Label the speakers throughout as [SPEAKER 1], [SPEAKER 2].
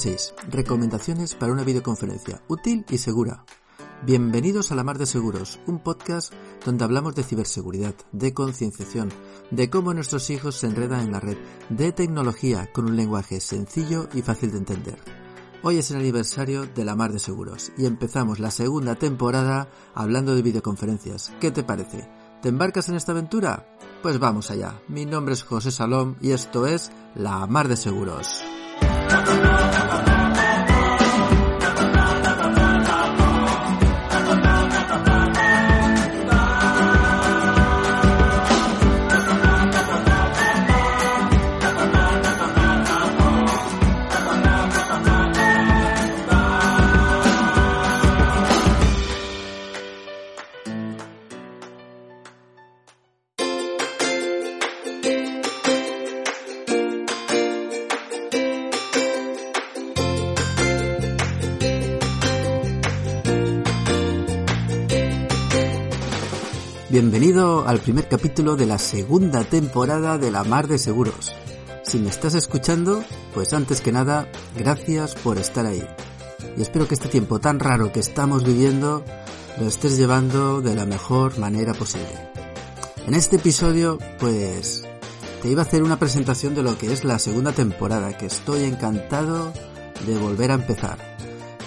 [SPEAKER 1] 16. Recomendaciones para una videoconferencia útil y segura. Bienvenidos a La Mar de Seguros, un podcast donde hablamos de ciberseguridad, de concienciación, de cómo nuestros hijos se enredan en la red, de tecnología con un lenguaje sencillo y fácil de entender. Hoy es el aniversario de La Mar de Seguros y empezamos la segunda temporada hablando de videoconferencias. ¿Qué te parece? ¿Te embarcas en esta aventura? Pues vamos allá. Mi nombre es José Salom y esto es La Mar de Seguros. Al primer capítulo de la segunda temporada de La Mar de Seguros. Si me estás escuchando, pues antes que nada, gracias por estar ahí. Y espero que este tiempo tan raro que estamos viviendo lo estés llevando de la mejor manera posible. En este episodio, pues, te iba a hacer una presentación de lo que es la segunda temporada, que estoy encantado de volver a empezar.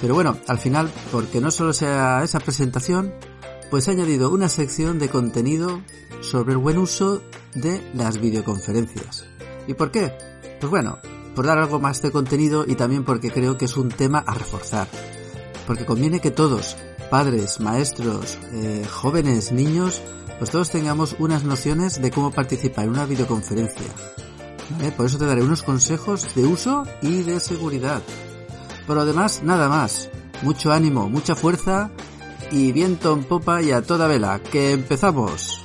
[SPEAKER 1] Pero bueno, al final, porque no solo sea esa presentación, pues he añadido una sección de contenido sobre el buen uso de las videoconferencias. ¿Y por qué? Pues bueno, por dar algo más de contenido y también porque creo que es un tema a reforzar. Porque conviene que todos, padres, maestros, eh, jóvenes, niños, pues todos tengamos unas nociones de cómo participar en una videoconferencia. Por eso te daré unos consejos de uso y de seguridad. Por lo demás, nada más. Mucho ánimo, mucha fuerza y viento en popa y a toda vela, que empezamos.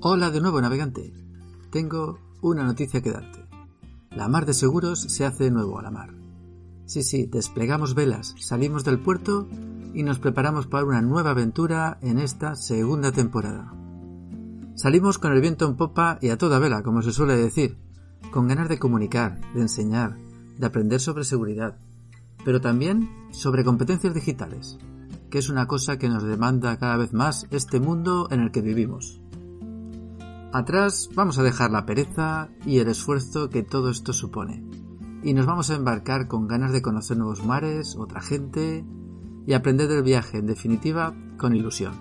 [SPEAKER 1] Hola de nuevo navegante. Tengo una noticia que darte. La mar de seguros se hace de nuevo a la mar. Sí, sí, desplegamos velas, salimos del puerto y nos preparamos para una nueva aventura en esta segunda temporada. Salimos con el viento en popa y a toda vela, como se suele decir, con ganas de comunicar, de enseñar, de aprender sobre seguridad, pero también sobre competencias digitales, que es una cosa que nos demanda cada vez más este mundo en el que vivimos. Atrás vamos a dejar la pereza y el esfuerzo que todo esto supone, y nos vamos a embarcar con ganas de conocer nuevos mares, otra gente, y aprender del viaje, en definitiva, con ilusión.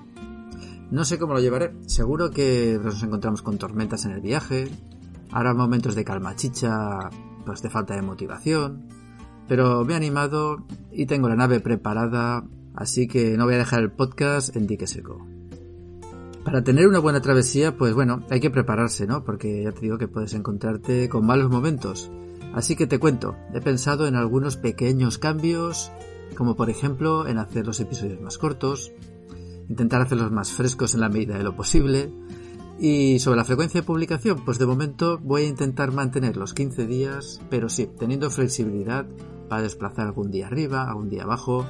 [SPEAKER 1] No sé cómo lo llevaré, seguro que nos encontramos con tormentas en el viaje, habrá momentos de calma chicha, pues de falta de motivación, pero me he animado y tengo la nave preparada, así que no voy a dejar el podcast en dique seco. Para tener una buena travesía, pues bueno, hay que prepararse, ¿no? Porque ya te digo que puedes encontrarte con malos momentos. Así que te cuento, he pensado en algunos pequeños cambios como por ejemplo en hacer los episodios más cortos, intentar hacerlos más frescos en la medida de lo posible, y sobre la frecuencia de publicación, pues de momento voy a intentar mantener los 15 días, pero sí, teniendo flexibilidad para desplazar algún día arriba, algún día abajo,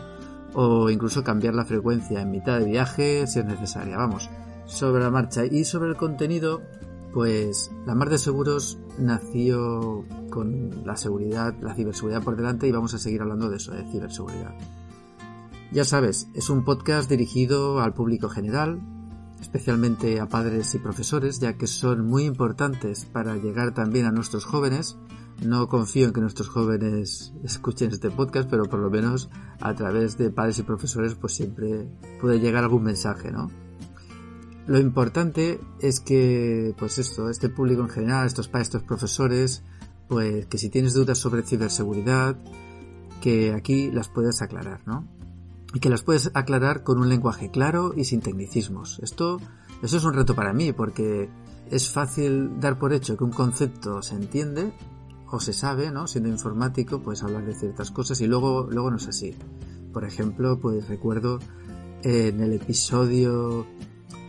[SPEAKER 1] o incluso cambiar la frecuencia en mitad de viaje si es necesaria. Vamos, sobre la marcha y sobre el contenido, pues la Mar de Seguros nació con la seguridad, la ciberseguridad por delante y vamos a seguir hablando de eso, de ciberseguridad. Ya sabes, es un podcast dirigido al público general, especialmente a padres y profesores, ya que son muy importantes para llegar también a nuestros jóvenes. No confío en que nuestros jóvenes escuchen este podcast, pero por lo menos a través de padres y profesores pues siempre puede llegar algún mensaje, ¿no? Lo importante es que, pues esto, este público en general, estos padres, profesores, pues que si tienes dudas sobre ciberseguridad, que aquí las puedes aclarar, ¿no? Y que las puedes aclarar con un lenguaje claro y sin tecnicismos. Esto, eso es un reto para mí, porque es fácil dar por hecho que un concepto se entiende o se sabe, ¿no? Siendo informático, puedes hablar de ciertas cosas y luego, luego no es así. Por ejemplo, pues recuerdo en el episodio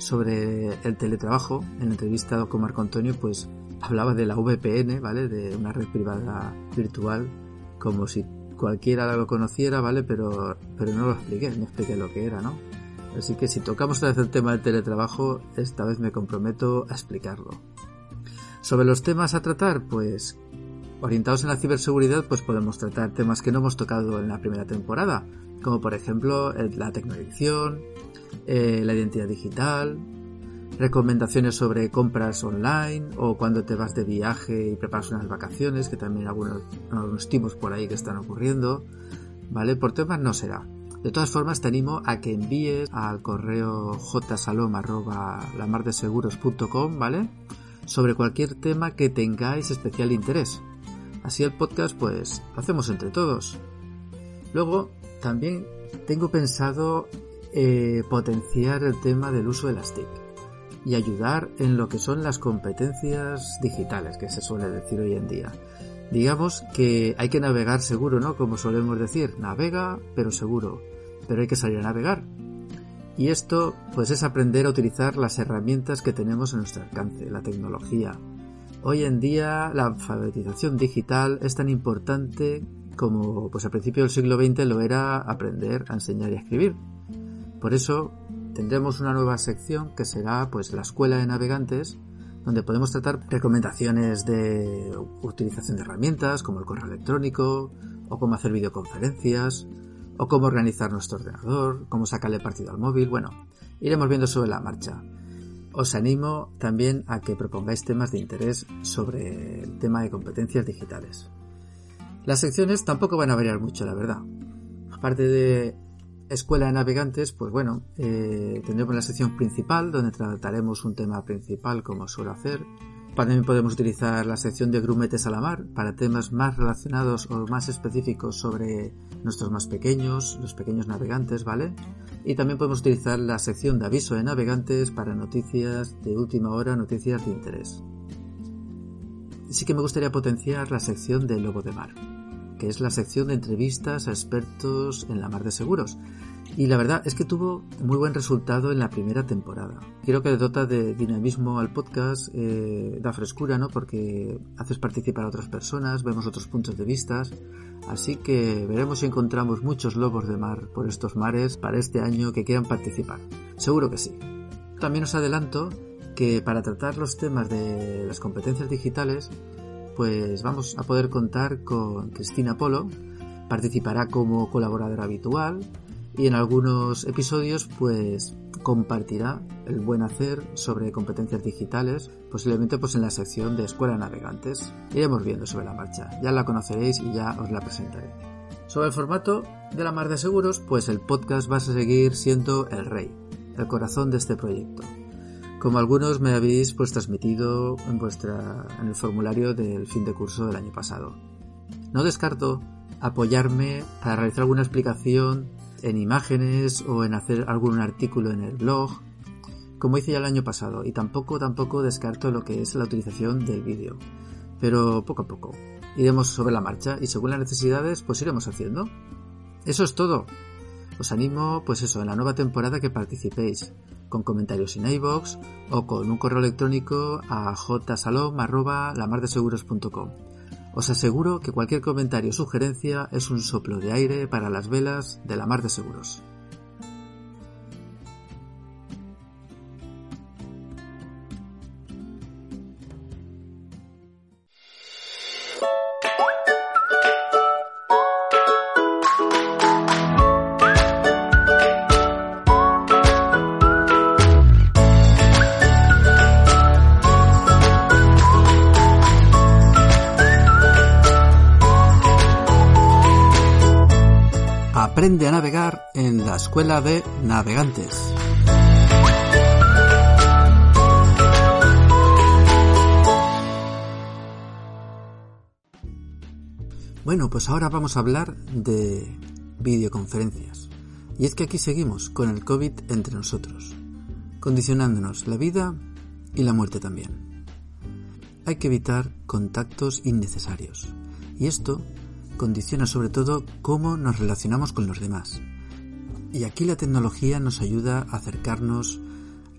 [SPEAKER 1] sobre el teletrabajo, en entrevista con Marco Antonio, pues hablaba de la VPN, ¿vale? De una red privada virtual como si cualquiera lo conociera, ¿vale? Pero, pero no lo expliqué, no expliqué lo que era, ¿no? Así que si tocamos otra vez el tema del teletrabajo, esta vez me comprometo a explicarlo. Sobre los temas a tratar, pues orientados en la ciberseguridad, pues podemos tratar temas que no hemos tocado en la primera temporada, como por ejemplo la tecnoedición, eh, la identidad digital, recomendaciones sobre compras online o cuando te vas de viaje y preparas unas vacaciones, que también algunos, algunos por ahí que están ocurriendo, ¿vale? Por temas no será. De todas formas, te animo a que envíes al correo jsalom.lamardeseguros.com, ¿vale? Sobre cualquier tema que tengáis especial interés. Así el podcast, pues, lo hacemos entre todos. Luego, también tengo pensado eh, potenciar el tema del uso de las TIC y ayudar en lo que son las competencias digitales, que se suele decir hoy en día. Digamos que hay que navegar seguro, ¿no? Como solemos decir, navega pero seguro, pero hay que salir a navegar. Y esto pues es aprender a utilizar las herramientas que tenemos a nuestro alcance, la tecnología. Hoy en día la alfabetización digital es tan importante como pues a principios del siglo XX lo era aprender a enseñar y a escribir. Por eso tendremos una nueva sección que será pues la escuela de navegantes donde podemos tratar recomendaciones de utilización de herramientas como el correo electrónico o cómo hacer videoconferencias o cómo organizar nuestro ordenador, cómo sacarle partido al móvil, bueno, iremos viendo sobre la marcha. Os animo también a que propongáis temas de interés sobre el tema de competencias digitales. Las secciones tampoco van a variar mucho, la verdad. Aparte de Escuela de Navegantes, pues bueno, eh, tendremos la sección principal donde trataremos un tema principal como suelo hacer. También podemos utilizar la sección de grumetes a la mar para temas más relacionados o más específicos sobre nuestros más pequeños, los pequeños navegantes, ¿vale? Y también podemos utilizar la sección de aviso de navegantes para noticias de última hora, noticias de interés. Sí que me gustaría potenciar la sección de Lobo de Mar que es la sección de entrevistas a expertos en la mar de seguros. Y la verdad es que tuvo muy buen resultado en la primera temporada. Creo que le dota de dinamismo al podcast, eh, da frescura, ¿no? Porque haces participar a otras personas, vemos otros puntos de vista. Así que veremos si encontramos muchos lobos de mar por estos mares para este año que quieran participar. Seguro que sí. También os adelanto que para tratar los temas de las competencias digitales pues vamos a poder contar con Cristina Polo, participará como colaboradora habitual y en algunos episodios pues compartirá el buen hacer sobre competencias digitales, posiblemente pues en la sección de Escuela Navegantes. Iremos viendo sobre la marcha, ya la conoceréis y ya os la presentaré. Sobre el formato de la mar de seguros, pues el podcast va a seguir siendo el rey, el corazón de este proyecto como algunos me habéis pues transmitido en vuestra en el formulario del fin de curso del año pasado. No descarto apoyarme para realizar alguna explicación en imágenes o en hacer algún artículo en el blog, como hice ya el año pasado, y tampoco tampoco descarto lo que es la utilización del vídeo. Pero poco a poco. Iremos sobre la marcha y según las necesidades pues iremos haciendo. Eso es todo. Os animo, pues eso, en la nueva temporada que participéis, con comentarios en iVoox o con un correo electrónico a jsalom.lamardeseguros.com. Os aseguro que cualquier comentario o sugerencia es un soplo de aire para las velas de la mar de seguros. De Navegantes. Bueno, pues ahora vamos a hablar de videoconferencias. Y es que aquí seguimos con el COVID entre nosotros, condicionándonos la vida y la muerte también. Hay que evitar contactos innecesarios. Y esto condiciona sobre todo cómo nos relacionamos con los demás. Y aquí la tecnología nos ayuda a acercarnos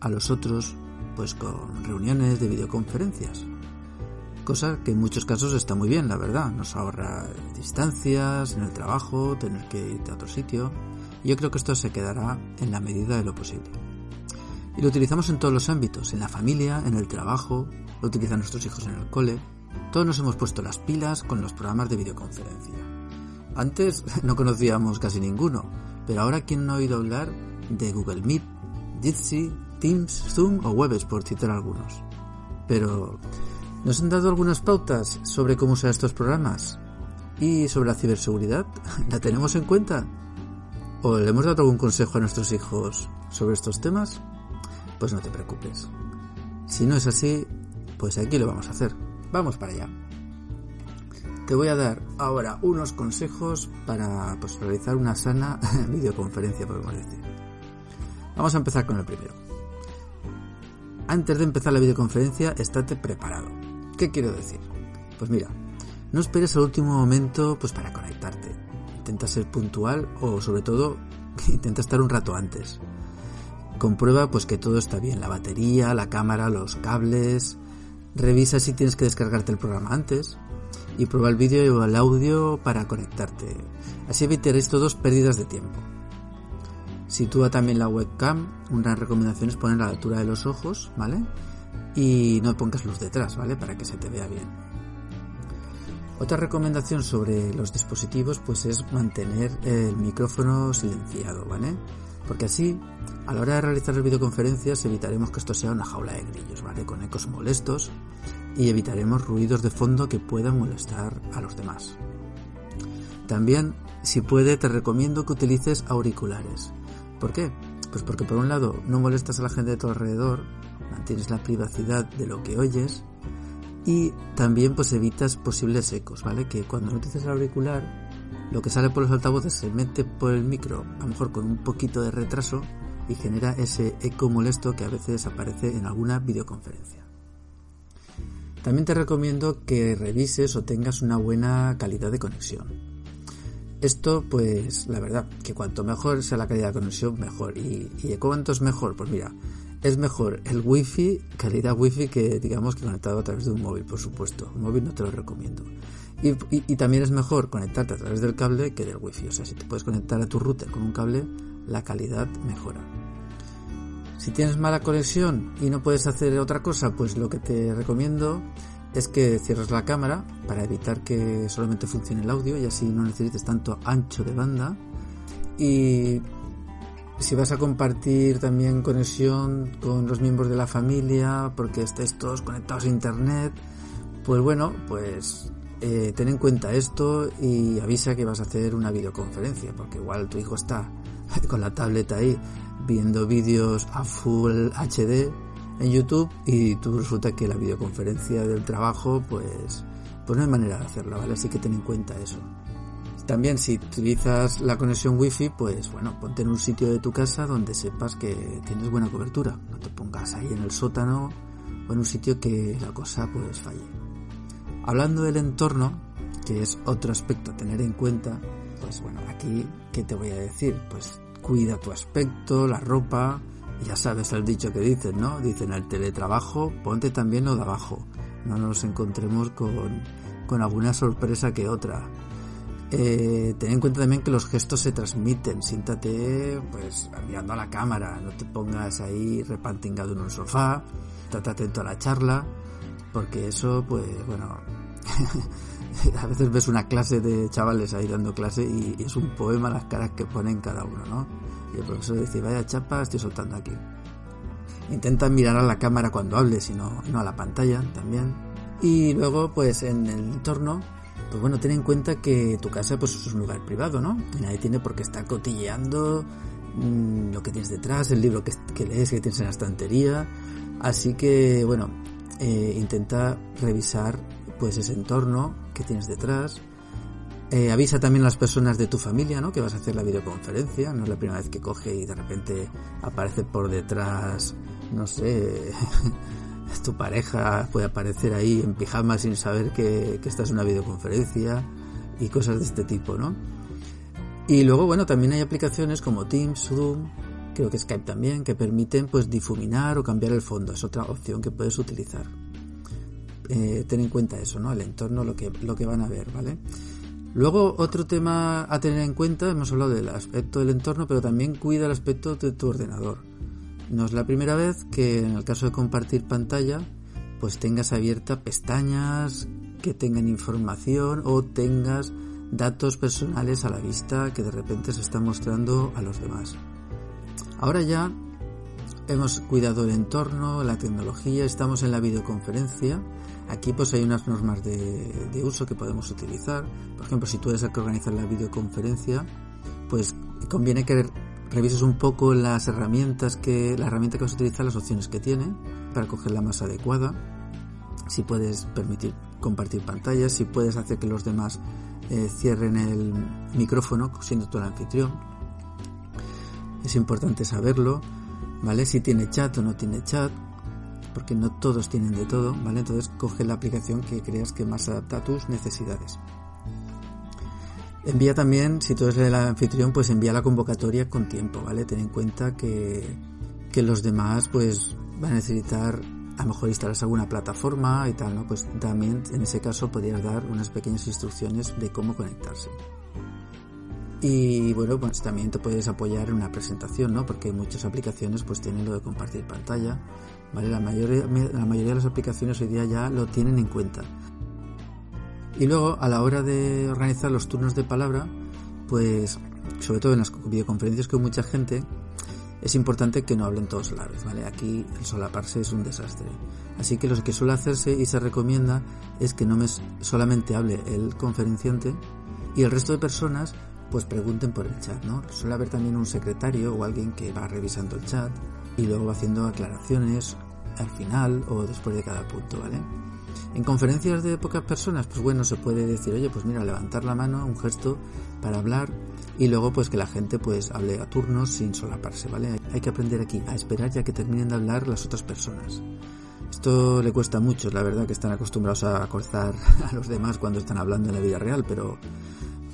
[SPEAKER 1] a los otros pues con reuniones de videoconferencias. cosa que en muchos casos está muy bien, la verdad. Nos ahorra distancias en el trabajo, tener que ir a otro sitio. Yo creo que esto se quedará en la medida de lo posible. Y lo utilizamos en todos los ámbitos, en la familia, en el trabajo, lo utilizan nuestros hijos en el cole. Todos nos hemos puesto las pilas con los programas de videoconferencia. Antes no conocíamos casi ninguno, pero ahora ¿quién no ha oído hablar de Google Meet, Jitsi, Teams, Zoom o Webex, por citar algunos? Pero, ¿nos han dado algunas pautas sobre cómo usar estos programas? ¿Y sobre la ciberseguridad? ¿La tenemos en cuenta? ¿O le hemos dado algún consejo a nuestros hijos sobre estos temas? Pues no te preocupes. Si no es así, pues aquí lo vamos a hacer. Vamos para allá. Te voy a dar ahora unos consejos para pues, realizar una sana videoconferencia, podemos decir. Vamos a empezar con el primero. Antes de empezar la videoconferencia, estate preparado. ¿Qué quiero decir? Pues mira, no esperes al último momento pues para conectarte. Intenta ser puntual o sobre todo intenta estar un rato antes. Comprueba pues que todo está bien, la batería, la cámara, los cables. Revisa si tienes que descargarte el programa antes y prueba el vídeo o el audio para conectarte. Así evitaréis todos pérdidas de tiempo. Sitúa también la webcam. Una recomendación es ponerla a la altura de los ojos, ¿vale? Y no pongas luz detrás, ¿vale? Para que se te vea bien. Otra recomendación sobre los dispositivos pues es mantener el micrófono silenciado, ¿vale? Porque así, a la hora de realizar las videoconferencias evitaremos que esto sea una jaula de grillos, ¿vale? Con ecos molestos y evitaremos ruidos de fondo que puedan molestar a los demás. También, si puede, te recomiendo que utilices auriculares. ¿Por qué? Pues porque por un lado no molestas a la gente de tu alrededor, mantienes la privacidad de lo que oyes y también pues evitas posibles ecos, ¿vale? Que cuando no utilizas el auricular, lo que sale por los altavoces se mete por el micro, a lo mejor con un poquito de retraso y genera ese eco molesto que a veces aparece en alguna videoconferencia. También te recomiendo que revises o tengas una buena calidad de conexión. Esto, pues, la verdad, que cuanto mejor sea la calidad de conexión, mejor. ¿Y, y cuánto es mejor? Pues mira, es mejor el wifi, calidad wifi, que digamos que conectado a través de un móvil, por supuesto. Un móvil no te lo recomiendo. Y, y, también es mejor conectarte a través del cable que del wifi. O sea, si te puedes conectar a tu router con un cable, la calidad mejora. Si tienes mala conexión y no puedes hacer otra cosa, pues lo que te recomiendo es que cierres la cámara para evitar que solamente funcione el audio y así no necesites tanto ancho de banda. Y si vas a compartir también conexión con los miembros de la familia porque estés todos conectados a internet, pues bueno, pues eh, ten en cuenta esto y avisa que vas a hacer una videoconferencia porque igual tu hijo está con la tableta ahí viendo vídeos a full HD en YouTube y tú resulta que la videoconferencia del trabajo pues pues no hay manera de hacerla, ¿vale? Así que ten en cuenta eso. También si utilizas la conexión wifi, pues bueno, ponte en un sitio de tu casa donde sepas que tienes buena cobertura. No te pongas ahí en el sótano o en un sitio que la cosa pues falle. Hablando del entorno, que es otro aspecto a tener en cuenta, pues bueno, aquí, ¿qué te voy a decir? Pues cuida tu aspecto, la ropa, ya sabes el dicho que dicen, ¿no? Dicen el teletrabajo, ponte también lo de abajo. No nos encontremos con, con alguna sorpresa que otra. Eh, ten en cuenta también que los gestos se transmiten. Siéntate, pues, mirando a la cámara. No te pongas ahí repantingado en un sofá. Estate atento a la charla. Porque eso, pues, bueno, a veces ves una clase de chavales ahí dando clase y, es un poema las caras que ponen cada uno, ¿no? Y el profesor dice, vaya chapa, estoy soltando aquí. Intenta mirar a la cámara cuando hables y no, no a la pantalla también. Y luego, pues en el entorno, pues bueno, ten en cuenta que tu casa pues es un lugar privado, ¿no? Nadie tiene por qué estar cotilleando mmm, lo que tienes detrás, el libro que, que, lees, que tienes en la estantería. Así que, bueno, eh, intenta revisar pues ese entorno que tienes detrás. Eh, avisa también a las personas de tu familia, ¿no? Que vas a hacer la videoconferencia. No es la primera vez que coge y de repente aparece por detrás, no sé, tu pareja puede aparecer ahí en pijama sin saber que, que esta es una videoconferencia y cosas de este tipo, ¿no? Y luego, bueno, también hay aplicaciones como Teams, Zoom, creo que Skype también, que permiten pues difuminar o cambiar el fondo. Es otra opción que puedes utilizar. Eh, en cuenta eso, ¿no? El entorno, lo que, lo que van a ver, ¿vale? Luego, otro tema a tener en cuenta, hemos hablado del aspecto del entorno, pero también cuida el aspecto de tu ordenador. No es la primera vez que en el caso de compartir pantalla, pues tengas abiertas pestañas que tengan información o tengas datos personales a la vista que de repente se están mostrando a los demás. Ahora ya hemos cuidado el entorno, la tecnología, estamos en la videoconferencia. Aquí pues hay unas normas de, uso que podemos utilizar. Por ejemplo, si tú eres el que organiza la videoconferencia, pues conviene que revises un poco las herramientas que, la herramienta que vas a utilizar, las opciones que tiene para coger la más adecuada. Si puedes permitir compartir pantallas, si puedes hacer que los demás eh, cierren el micrófono siendo tú el anfitrión. Es importante saberlo, ¿vale? Si tiene chat o no tiene chat, porque no todos tienen de todo, ¿vale? Entonces coge la aplicación que creas que más adapta a tus necesidades. Envía también, si tú eres el anfitrión, pues envía la convocatoria con tiempo, ¿vale? Ten en cuenta que, que los demás pues van a necesitar a lo mejor instalas alguna plataforma y tal, ¿no? Pues también en ese caso podrías dar unas pequeñas instrucciones de cómo conectarse. Y bueno, pues también te puedes apoyar en una presentación, ¿no? Porque muchas aplicaciones pues tienen lo de compartir pantalla, ¿vale? La mayoría, la mayoría de las aplicaciones hoy día ya lo tienen en cuenta. Y luego, a la hora de organizar los turnos de palabra, pues sobre todo en las videoconferencias con mucha gente, es importante que no hablen todos a la vez, ¿vale? Aquí el solaparse es un desastre. Así que lo que suele hacerse y se recomienda es que no me solamente hable el conferenciante y el resto de personas pues pregunten por el chat, ¿no? Suele haber también un secretario o alguien que va revisando el chat y luego va haciendo aclaraciones al final o después de cada punto, ¿vale? En conferencias de pocas personas, pues bueno, se puede decir, oye, pues mira, levantar la mano, un gesto para hablar y luego pues que la gente pues hable a turnos sin solaparse, ¿vale? Hay que aprender aquí a esperar ya que terminen de hablar las otras personas. Esto le cuesta a muchos, la verdad, que están acostumbrados a cortar a los demás cuando están hablando en la vida real, pero,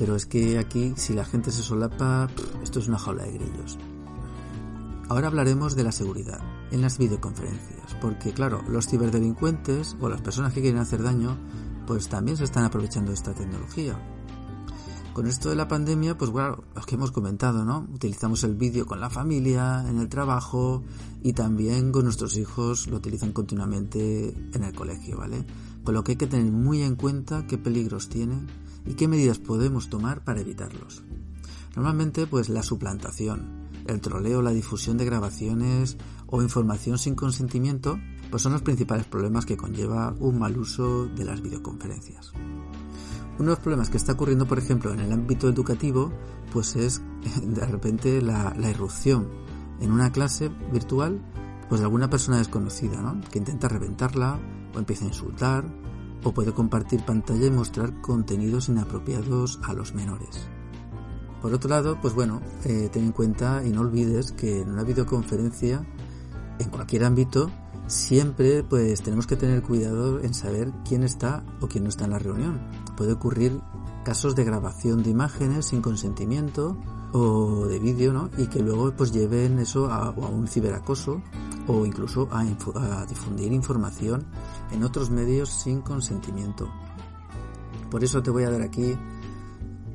[SPEAKER 1] pero es que aquí si la gente se solapa, esto es una jaula de grillos. Ahora hablaremos de la seguridad en las videoconferencias, porque claro, los ciberdelincuentes o las personas que quieren hacer daño, pues también se están aprovechando de esta tecnología. Con esto de la pandemia, pues bueno, lo que hemos comentado, ¿no? Utilizamos el vídeo con la familia, en el trabajo y también con nuestros hijos lo utilizan continuamente en el colegio, ¿vale? Con lo que hay que tener muy en cuenta qué peligros tiene y qué medidas podemos tomar para evitarlos. Normalmente, pues la suplantación, el troleo, la difusión de grabaciones o información sin consentimiento, pues son los principales problemas que conlleva un mal uso de las videoconferencias. Uno de los problemas que está ocurriendo, por ejemplo, en el ámbito educativo, pues es de repente la, irrupción en una clase virtual pues de alguna persona desconocida, ¿no? Que intenta reventarla o empieza a insultar o puede compartir pantalla y mostrar contenidos inapropiados a los menores. Por otro lado, pues bueno, eh, ten en cuenta y no olvides que en una videoconferencia, en cualquier ámbito, siempre pues tenemos que tener cuidado en saber quién está o quién no está en la reunión. Puede ocurrir casos de grabación de imágenes sin consentimiento o de vídeo, ¿no? Y que luego pues lleven eso a, un ciberacoso o incluso a, a difundir información en otros medios sin consentimiento. Por eso te voy a dar aquí,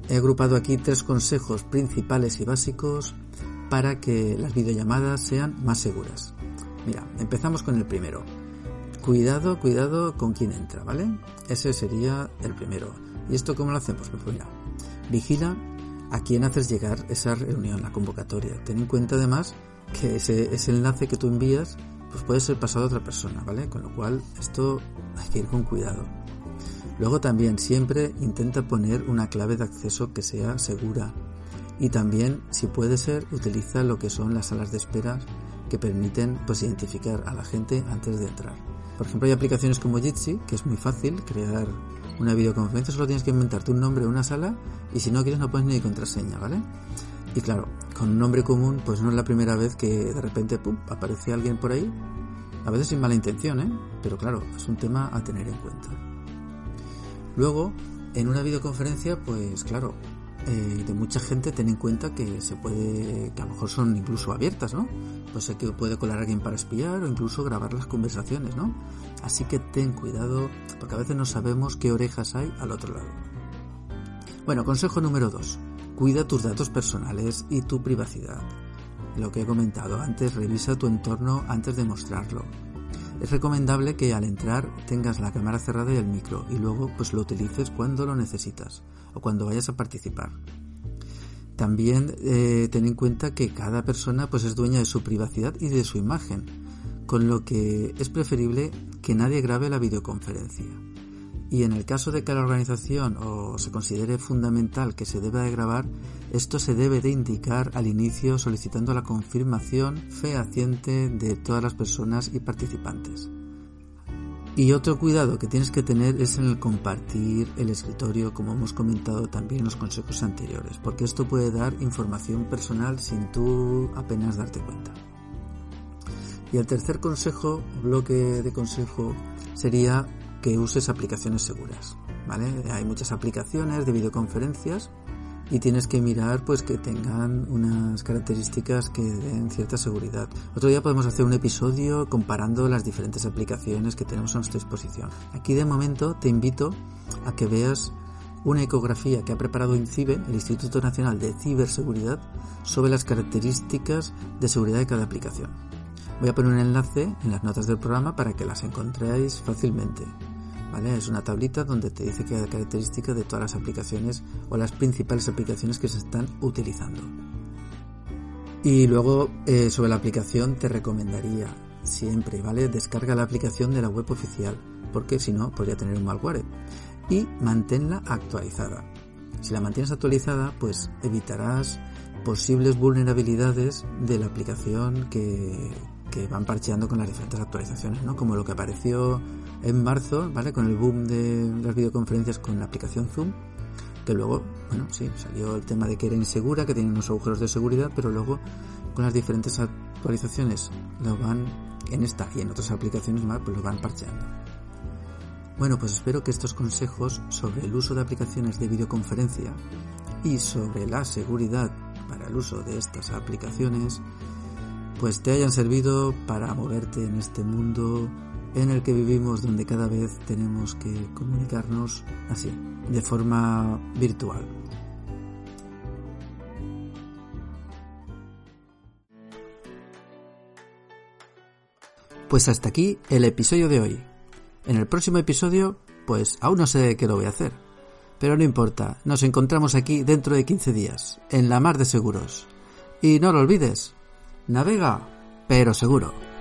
[SPEAKER 1] he agrupado aquí tres consejos principales y básicos para que las videollamadas sean más seguras. Mira, empezamos con el primero. Cuidado, cuidado con quién entra, ¿vale? Ese sería el primero. ¿Y esto cómo lo hacemos? Pues mira, vigila a quién haces llegar esa reunión, la convocatoria. Ten en cuenta además que ese, ese enlace que tú envías pues puede ser pasado a otra persona, ¿vale? Con lo cual esto hay que ir con cuidado. Luego también siempre intenta poner una clave de acceso que sea segura. Y también, si puede ser, utiliza lo que son las salas de espera que permiten pues identificar a la gente antes de entrar. Por ejemplo, hay aplicaciones como Jitsi, que es muy fácil crear una videoconferencia, solo tienes que inventarte un nombre, una sala, y si no quieres no pones ni contraseña, ¿vale? Y claro, con un nombre común, pues no es la primera vez que de repente, pum, aparece alguien por ahí, a veces sin mala intención, ¿eh? Pero claro, es un tema a tener en cuenta. Luego, en una videoconferencia, pues claro, eh, de mucha gente, ten en cuenta que se puede, que a lo mejor son incluso abiertas, ¿no? Pues sé que puede colar alguien para espiar o incluso grabar las conversaciones, ¿no? Así que ten cuidado, porque a veces no sabemos qué orejas hay al otro lado. Bueno, consejo número 2. Cuida tus datos personales y tu privacidad. Lo que he comentado antes, revisa tu entorno antes de mostrarlo. Es recomendable que al entrar tengas la cámara cerrada y el micro y luego pues lo utilices cuando lo necesitas o cuando vayas a participar. También eh, ten en cuenta que cada persona pues es dueña de su privacidad y de su imagen, con lo que es preferible que nadie grabe la videoconferencia. Y en el caso de que la organización o se considere fundamental que se deba de grabar, esto se debe de indicar al inicio solicitando la confirmación fehaciente de todas las personas y participantes. Y otro cuidado que tienes que tener es en el compartir el escritorio, como hemos comentado también en los consejos anteriores, porque esto puede dar información personal sin tú apenas darte cuenta. Y el tercer consejo, bloque de consejo, sería que uses aplicaciones seguras. ¿vale? Hay muchas aplicaciones de videoconferencias y tienes que mirar pues que tengan unas características que den cierta seguridad. Otro día podemos hacer un episodio comparando las diferentes aplicaciones que tenemos a nuestra disposición. Aquí de momento te invito a que veas una ecografía que ha preparado INCIBE, el Instituto Nacional de Ciberseguridad, sobre las características de seguridad de cada aplicación. Voy a poner un enlace en las notas del programa para que las encontréis fácilmente. Es una tablita donde te dice cada característica de todas las aplicaciones o las principales aplicaciones que se están utilizando. Y luego eh, sobre la aplicación te recomendaría siempre, ¿vale? Descarga la aplicación de la web oficial, porque si no podría tener un malware. Y manténla actualizada. Si la mantienes actualizada, pues evitarás posibles vulnerabilidades de la aplicación que, que van parcheando con las diferentes actualizaciones, ¿no? Como lo que apareció en marzo, ¿vale? Con el boom de las videoconferencias con la aplicación Zoom, que luego, bueno, sí, salió el tema de que era insegura, que tenía unos agujeros de seguridad, pero luego con las diferentes actualizaciones lo van, en esta y en otras aplicaciones más, pues lo van parcheando. Bueno, pues espero que estos consejos sobre el uso de aplicaciones de videoconferencia y sobre la seguridad para el uso de estas aplicaciones pues te hayan servido para moverte en este mundo en el que vivimos donde cada vez tenemos que comunicarnos así, de forma virtual. Pues hasta aquí el episodio de hoy. En el próximo episodio, pues aún no sé qué lo voy a hacer. Pero no importa, nos encontramos aquí dentro de 15 días, en la mar de seguros. Y no lo olvides, Navega, pero seguro.